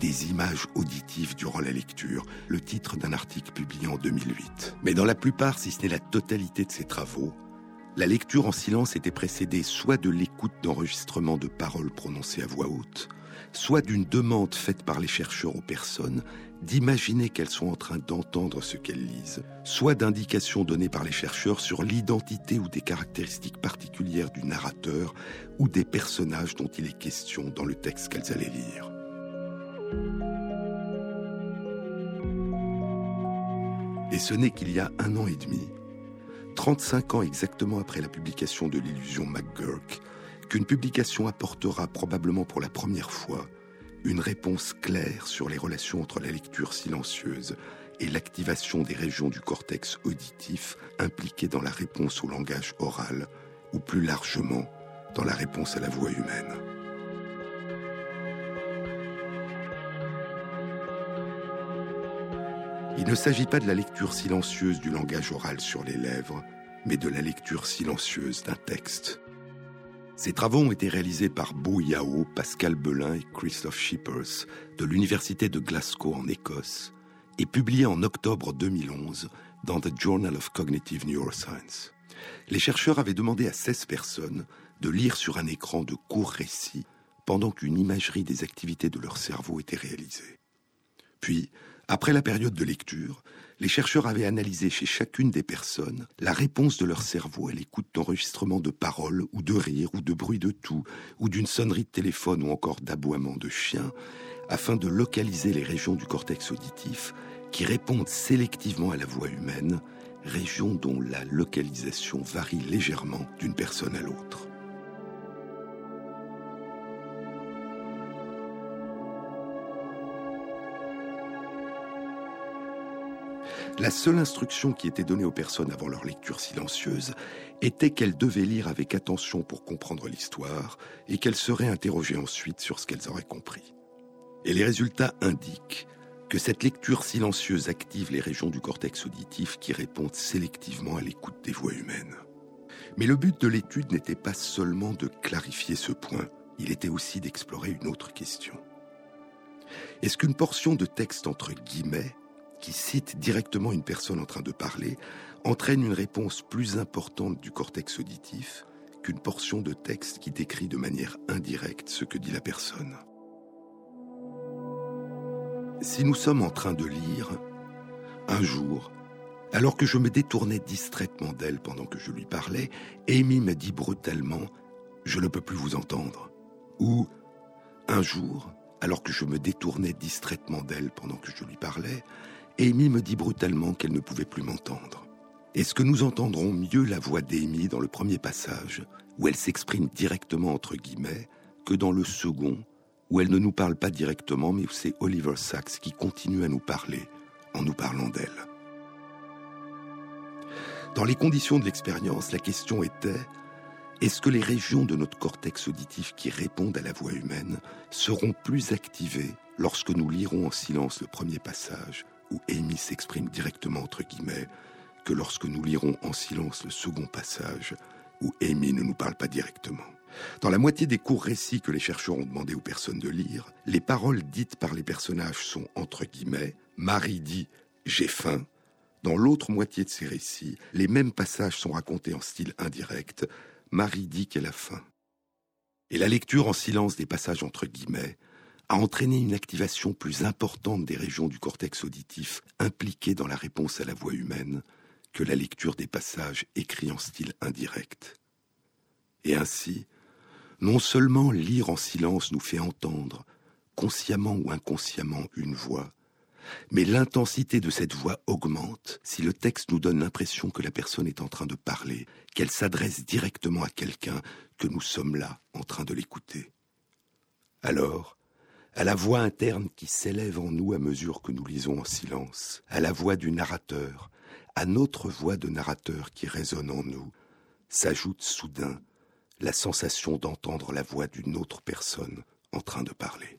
Des images auditives durant la lecture, le titre d'un article publié en 2008. Mais dans la plupart, si ce n'est la totalité de ces travaux, la lecture en silence était précédée soit de l'écoute d'enregistrements de paroles prononcées à voix haute, soit d'une demande faite par les chercheurs aux personnes d'imaginer qu'elles sont en train d'entendre ce qu'elles lisent, soit d'indications données par les chercheurs sur l'identité ou des caractéristiques particulières du narrateur ou des personnages dont il est question dans le texte qu'elles allaient lire. Et ce n'est qu'il y a un an et demi, 35 ans exactement après la publication de l'illusion McGurk, qu'une publication apportera probablement pour la première fois une réponse claire sur les relations entre la lecture silencieuse et l'activation des régions du cortex auditif impliquées dans la réponse au langage oral, ou plus largement dans la réponse à la voix humaine. Il ne s'agit pas de la lecture silencieuse du langage oral sur les lèvres, mais de la lecture silencieuse d'un texte. Ces travaux ont été réalisés par Bo Yao, Pascal Belin et Christophe Shippers de l'Université de Glasgow en Écosse et publiés en octobre 2011 dans The Journal of Cognitive Neuroscience. Les chercheurs avaient demandé à 16 personnes de lire sur un écran de courts récits pendant qu'une imagerie des activités de leur cerveau était réalisée. Puis, après la période de lecture, les chercheurs avaient analysé chez chacune des personnes la réponse de leur cerveau à l'écoute d'enregistrements de paroles ou de rires ou de bruits de tout ou d'une sonnerie de téléphone ou encore d'aboiement de chien afin de localiser les régions du cortex auditif qui répondent sélectivement à la voix humaine, régions dont la localisation varie légèrement d'une personne à l'autre. La seule instruction qui était donnée aux personnes avant leur lecture silencieuse était qu'elles devaient lire avec attention pour comprendre l'histoire et qu'elles seraient interrogées ensuite sur ce qu'elles auraient compris. Et les résultats indiquent que cette lecture silencieuse active les régions du cortex auditif qui répondent sélectivement à l'écoute des voix humaines. Mais le but de l'étude n'était pas seulement de clarifier ce point, il était aussi d'explorer une autre question. Est-ce qu'une portion de texte entre guillemets qui cite directement une personne en train de parler entraîne une réponse plus importante du cortex auditif qu'une portion de texte qui décrit de manière indirecte ce que dit la personne. Si nous sommes en train de lire, un jour, alors que je me détournais distraitement d'elle pendant que je lui parlais, Amy me dit brutalement ⁇ Je ne peux plus vous entendre ⁇ ou un jour, alors que je me détournais distraitement d'elle pendant que je lui parlais, Amy me dit brutalement qu'elle ne pouvait plus m'entendre. Est-ce que nous entendrons mieux la voix d'Amy dans le premier passage, où elle s'exprime directement entre guillemets, que dans le second, où elle ne nous parle pas directement, mais où c'est Oliver Sacks qui continue à nous parler, en nous parlant d'elle. Dans les conditions de l'expérience, la question était est-ce que les régions de notre cortex auditif qui répondent à la voix humaine seront plus activées lorsque nous lirons en silence le premier passage où Amy s'exprime directement entre guillemets que lorsque nous lirons en silence le second passage où Amy ne nous parle pas directement. Dans la moitié des courts récits que les chercheurs ont demandé aux personnes de lire, les paroles dites par les personnages sont entre guillemets Marie dit j'ai faim. Dans l'autre moitié de ces récits, les mêmes passages sont racontés en style indirect. Marie dit qu'elle a faim. Et la lecture en silence des passages entre guillemets a entraîné une activation plus importante des régions du cortex auditif impliquées dans la réponse à la voix humaine que la lecture des passages écrits en style indirect. Et ainsi, non seulement lire en silence nous fait entendre, consciemment ou inconsciemment, une voix, mais l'intensité de cette voix augmente si le texte nous donne l'impression que la personne est en train de parler, qu'elle s'adresse directement à quelqu'un, que nous sommes là en train de l'écouter. Alors, à la voix interne qui s'élève en nous à mesure que nous lisons en silence, à la voix du narrateur, à notre voix de narrateur qui résonne en nous, s'ajoute soudain la sensation d'entendre la voix d'une autre personne en train de parler.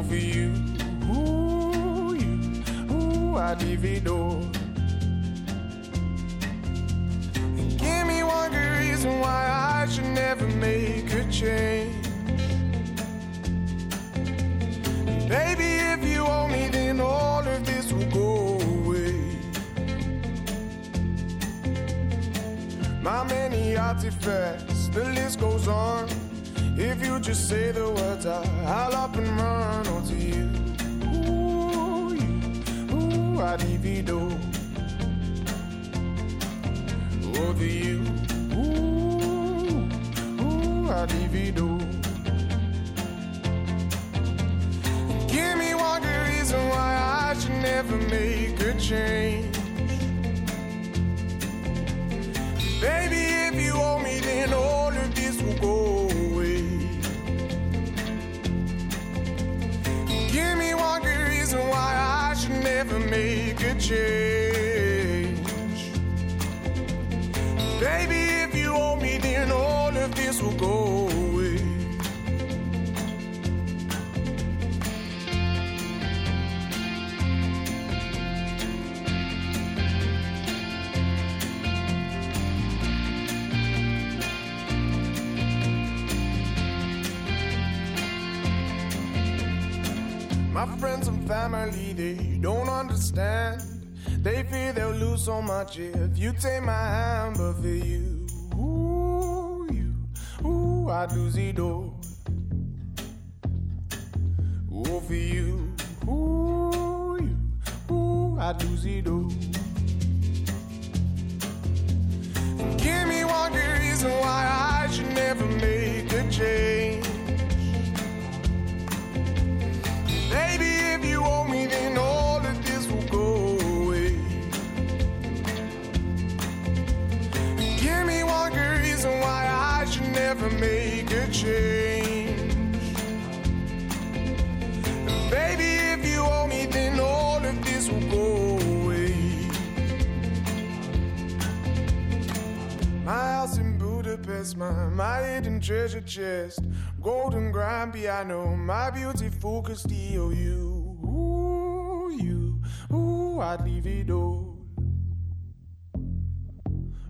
over you. Ooh, you, ooh, I all. And give me one good reason why I should never make a change. Baby, if you owe me, then all of this will go away. My many artifacts, the list goes on. If you just say the words, I, I'll up and run onto you. Ooh, you, ooh, I divido. Over you. Ooh, ooh, I divido. Give me one good reason why I should never make a change. Baby, if you owe me, then all of this will go never make a change. Baby, if you owe me, then all of this will go away. My friends and family, they don't understand. They fear they'll lose so much if you take my hand, but for you, ooh, you, ooh, I'd lose it all. Ooh, for you, ooh, you, ooh, I'd lose it all. Hidden treasure chest, golden grand piano, my beautiful Castillo, you, ooh, you, ooh, I'd leave it all.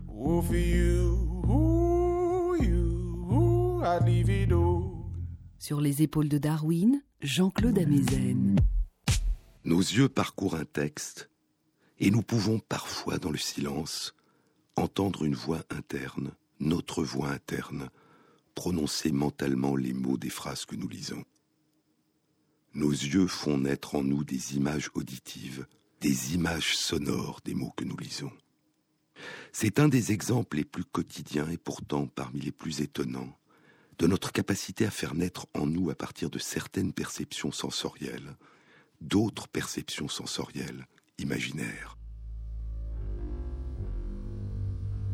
Ooh, for you, ooh, you, ooh, I'd leave it all. Sur les épaules de Darwin, Jean-Claude Amezen. Nos yeux parcourent un texte et nous pouvons parfois, dans le silence, entendre une voix interne, notre voix interne, prononcer mentalement les mots des phrases que nous lisons. Nos yeux font naître en nous des images auditives, des images sonores des mots que nous lisons. C'est un des exemples les plus quotidiens et pourtant parmi les plus étonnants de notre capacité à faire naître en nous à partir de certaines perceptions sensorielles, d'autres perceptions sensorielles, imaginaires.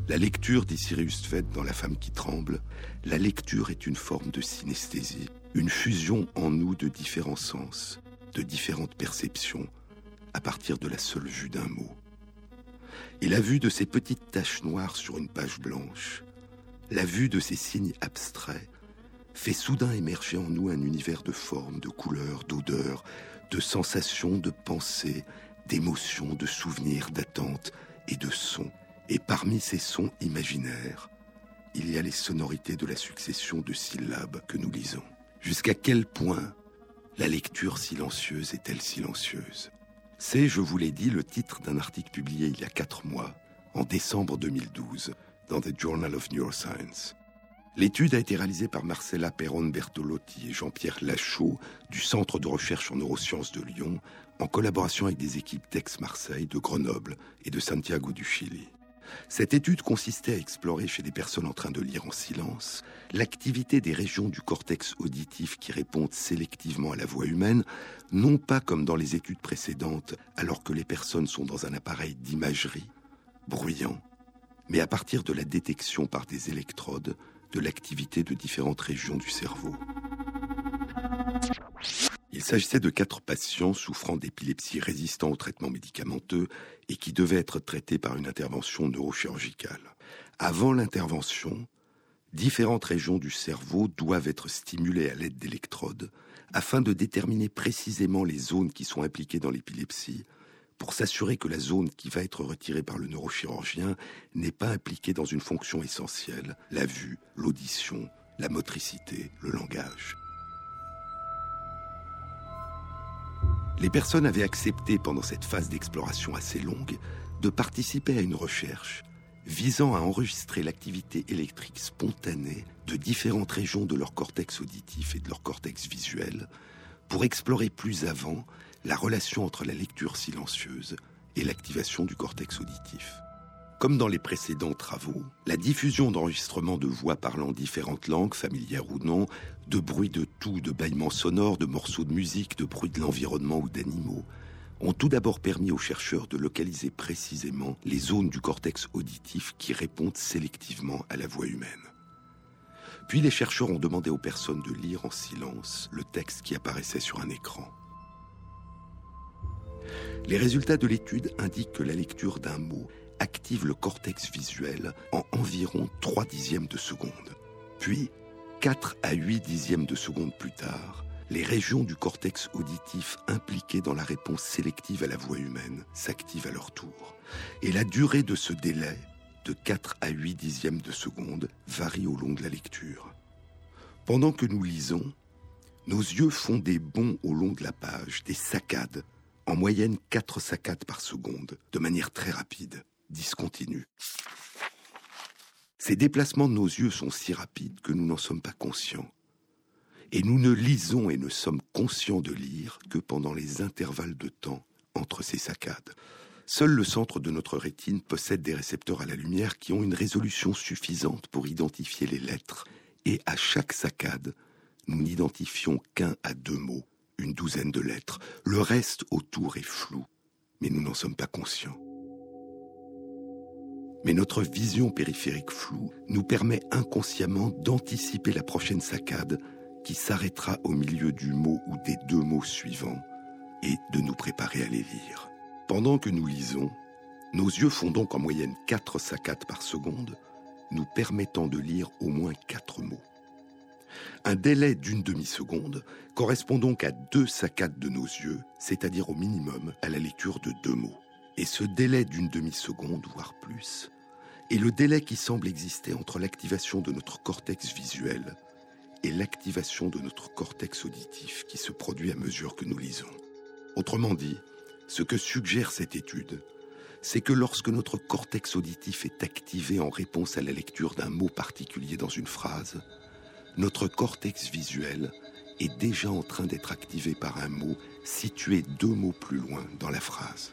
La lecture, dit Sirius Tveit dans La femme qui tremble, la lecture est une forme de synesthésie, une fusion en nous de différents sens, de différentes perceptions, à partir de la seule vue d'un mot. Et la vue de ces petites taches noires sur une page blanche, la vue de ces signes abstraits, fait soudain émerger en nous un univers de formes, de couleurs, d'odeurs, de sensations, de pensées, d'émotions, de souvenirs, d'attentes et de sons. Et parmi ces sons imaginaires, il y a les sonorités de la succession de syllabes que nous lisons. Jusqu'à quel point la lecture silencieuse est-elle silencieuse? C'est, je vous l'ai dit, le titre d'un article publié il y a quatre mois, en décembre 2012, dans The Journal of Neuroscience. L'étude a été réalisée par Marcella Perron Bertolotti et Jean-Pierre Lachaud du Centre de recherche en neurosciences de Lyon, en collaboration avec des équipes d'Aix-Marseille, de Grenoble et de Santiago du Chili. Cette étude consistait à explorer chez des personnes en train de lire en silence l'activité des régions du cortex auditif qui répondent sélectivement à la voix humaine, non pas comme dans les études précédentes, alors que les personnes sont dans un appareil d'imagerie, bruyant, mais à partir de la détection par des électrodes de l'activité de différentes régions du cerveau. Il s'agissait de quatre patients souffrant d'épilepsie résistant aux traitements médicamenteux et qui devaient être traités par une intervention neurochirurgicale. Avant l'intervention, différentes régions du cerveau doivent être stimulées à l'aide d'électrodes afin de déterminer précisément les zones qui sont impliquées dans l'épilepsie pour s'assurer que la zone qui va être retirée par le neurochirurgien n'est pas impliquée dans une fonction essentielle, la vue, l'audition, la motricité, le langage. Les personnes avaient accepté pendant cette phase d'exploration assez longue de participer à une recherche visant à enregistrer l'activité électrique spontanée de différentes régions de leur cortex auditif et de leur cortex visuel pour explorer plus avant la relation entre la lecture silencieuse et l'activation du cortex auditif. Comme dans les précédents travaux, la diffusion d'enregistrements de voix parlant différentes langues, familières ou non, de bruits de tout, de bâillements sonores, de morceaux de musique, de bruits de l'environnement ou d'animaux, ont tout d'abord permis aux chercheurs de localiser précisément les zones du cortex auditif qui répondent sélectivement à la voix humaine. Puis les chercheurs ont demandé aux personnes de lire en silence le texte qui apparaissait sur un écran. Les résultats de l'étude indiquent que la lecture d'un mot active le cortex visuel en environ 3 dixièmes de seconde. Puis, 4 à 8 dixièmes de seconde plus tard, les régions du cortex auditif impliquées dans la réponse sélective à la voix humaine s'activent à leur tour. Et la durée de ce délai, de 4 à 8 dixièmes de seconde, varie au long de la lecture. Pendant que nous lisons, nos yeux font des bonds au long de la page, des saccades, en moyenne 4 saccades par seconde, de manière très rapide, discontinue. Ces déplacements de nos yeux sont si rapides que nous n'en sommes pas conscients. Et nous ne lisons et ne sommes conscients de lire que pendant les intervalles de temps entre ces saccades. Seul le centre de notre rétine possède des récepteurs à la lumière qui ont une résolution suffisante pour identifier les lettres, et à chaque saccade, nous n'identifions qu'un à deux mots, une douzaine de lettres. Le reste autour est flou, mais nous n'en sommes pas conscients. Mais notre vision périphérique floue nous permet inconsciemment d'anticiper la prochaine saccade qui s'arrêtera au milieu du mot ou des deux mots suivants et de nous préparer à les lire. Pendant que nous lisons, nos yeux font donc en moyenne 4 saccades par seconde, nous permettant de lire au moins 4 mots. Un délai d'une demi-seconde correspond donc à deux saccades de nos yeux, c'est-à-dire au minimum à la lecture de deux mots. Et ce délai d'une demi-seconde, voire plus, est le délai qui semble exister entre l'activation de notre cortex visuel et l'activation de notre cortex auditif qui se produit à mesure que nous lisons. Autrement dit, ce que suggère cette étude, c'est que lorsque notre cortex auditif est activé en réponse à la lecture d'un mot particulier dans une phrase, notre cortex visuel est déjà en train d'être activé par un mot situé deux mots plus loin dans la phrase.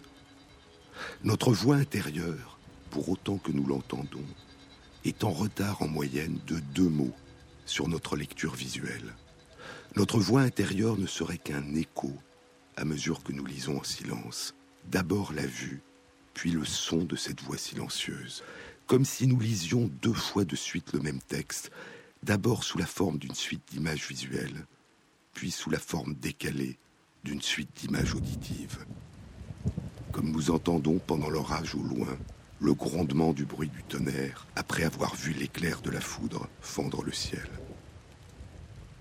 Notre voix intérieure, pour autant que nous l'entendons, est en retard en moyenne de deux mots sur notre lecture visuelle. Notre voix intérieure ne serait qu'un écho à mesure que nous lisons en silence. D'abord la vue, puis le son de cette voix silencieuse, comme si nous lisions deux fois de suite le même texte, d'abord sous la forme d'une suite d'images visuelles, puis sous la forme décalée d'une suite d'images auditives. Comme nous entendons pendant l'orage au loin le grondement du bruit du tonnerre après avoir vu l'éclair de la foudre fendre le ciel.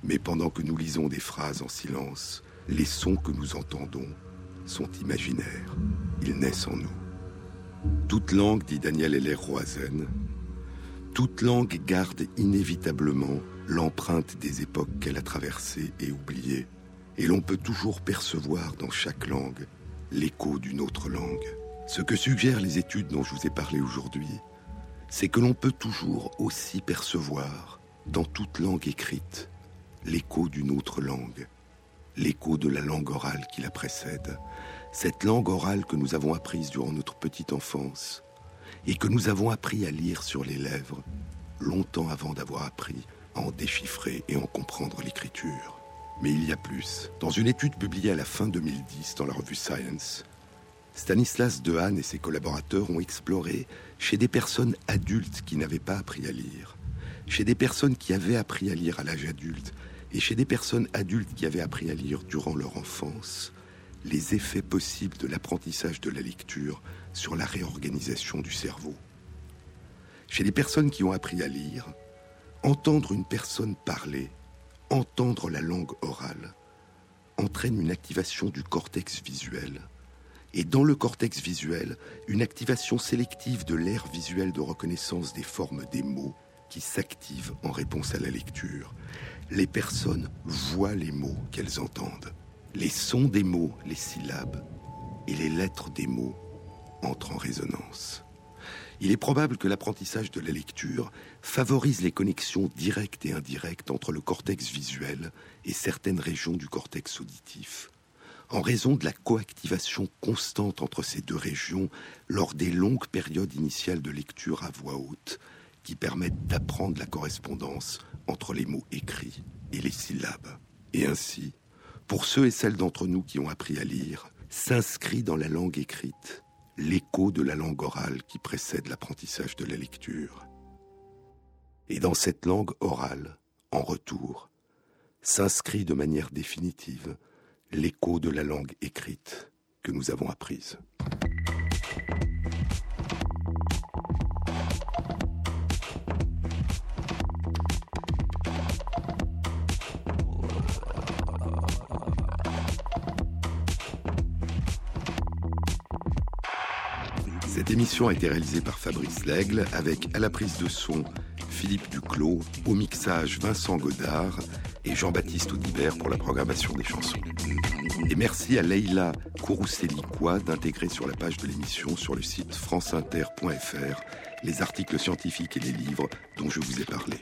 Mais pendant que nous lisons des phrases en silence, les sons que nous entendons sont imaginaires. Ils naissent en nous. Toute langue, dit Daniel Heller Roazen, toute langue garde inévitablement l'empreinte des époques qu'elle a traversées et oubliées, et l'on peut toujours percevoir dans chaque langue l'écho d'une autre langue. Ce que suggèrent les études dont je vous ai parlé aujourd'hui, c'est que l'on peut toujours aussi percevoir, dans toute langue écrite, l'écho d'une autre langue, l'écho de la langue orale qui la précède, cette langue orale que nous avons apprise durant notre petite enfance et que nous avons appris à lire sur les lèvres longtemps avant d'avoir appris à en déchiffrer et en comprendre l'écriture. Mais il y a plus. Dans une étude publiée à la fin 2010 dans la revue Science, Stanislas Dehaene et ses collaborateurs ont exploré chez des personnes adultes qui n'avaient pas appris à lire, chez des personnes qui avaient appris à lire à l'âge adulte et chez des personnes adultes qui avaient appris à lire durant leur enfance, les effets possibles de l'apprentissage de la lecture sur la réorganisation du cerveau. Chez les personnes qui ont appris à lire, entendre une personne parler, entendre la langue orale, entraîne une activation du cortex visuel, et dans le cortex visuel, une activation sélective de l'aire visuel de reconnaissance des formes des mots qui s'active en réponse à la lecture. Les personnes voient les mots qu'elles entendent. Les sons des mots, les syllabes et les lettres des mots entrent en résonance. Il est probable que l'apprentissage de la lecture favorise les connexions directes et indirectes entre le cortex visuel et certaines régions du cortex auditif en raison de la coactivation constante entre ces deux régions lors des longues périodes initiales de lecture à voix haute qui permettent d'apprendre la correspondance entre les mots écrits et les syllabes. Et ainsi, pour ceux et celles d'entre nous qui ont appris à lire, s'inscrit dans la langue écrite l'écho de la langue orale qui précède l'apprentissage de la lecture. Et dans cette langue orale, en retour, s'inscrit de manière définitive l'écho de la langue écrite que nous avons apprise. Cette émission a été réalisée par Fabrice Lègle avec à la prise de son Philippe Duclos, au mixage Vincent Godard et Jean-Baptiste Audibert pour la programmation des chansons. Et merci à Leïla Kourousselikoua d'intégrer sur la page de l'émission sur le site franceinter.fr les articles scientifiques et les livres dont je vous ai parlé.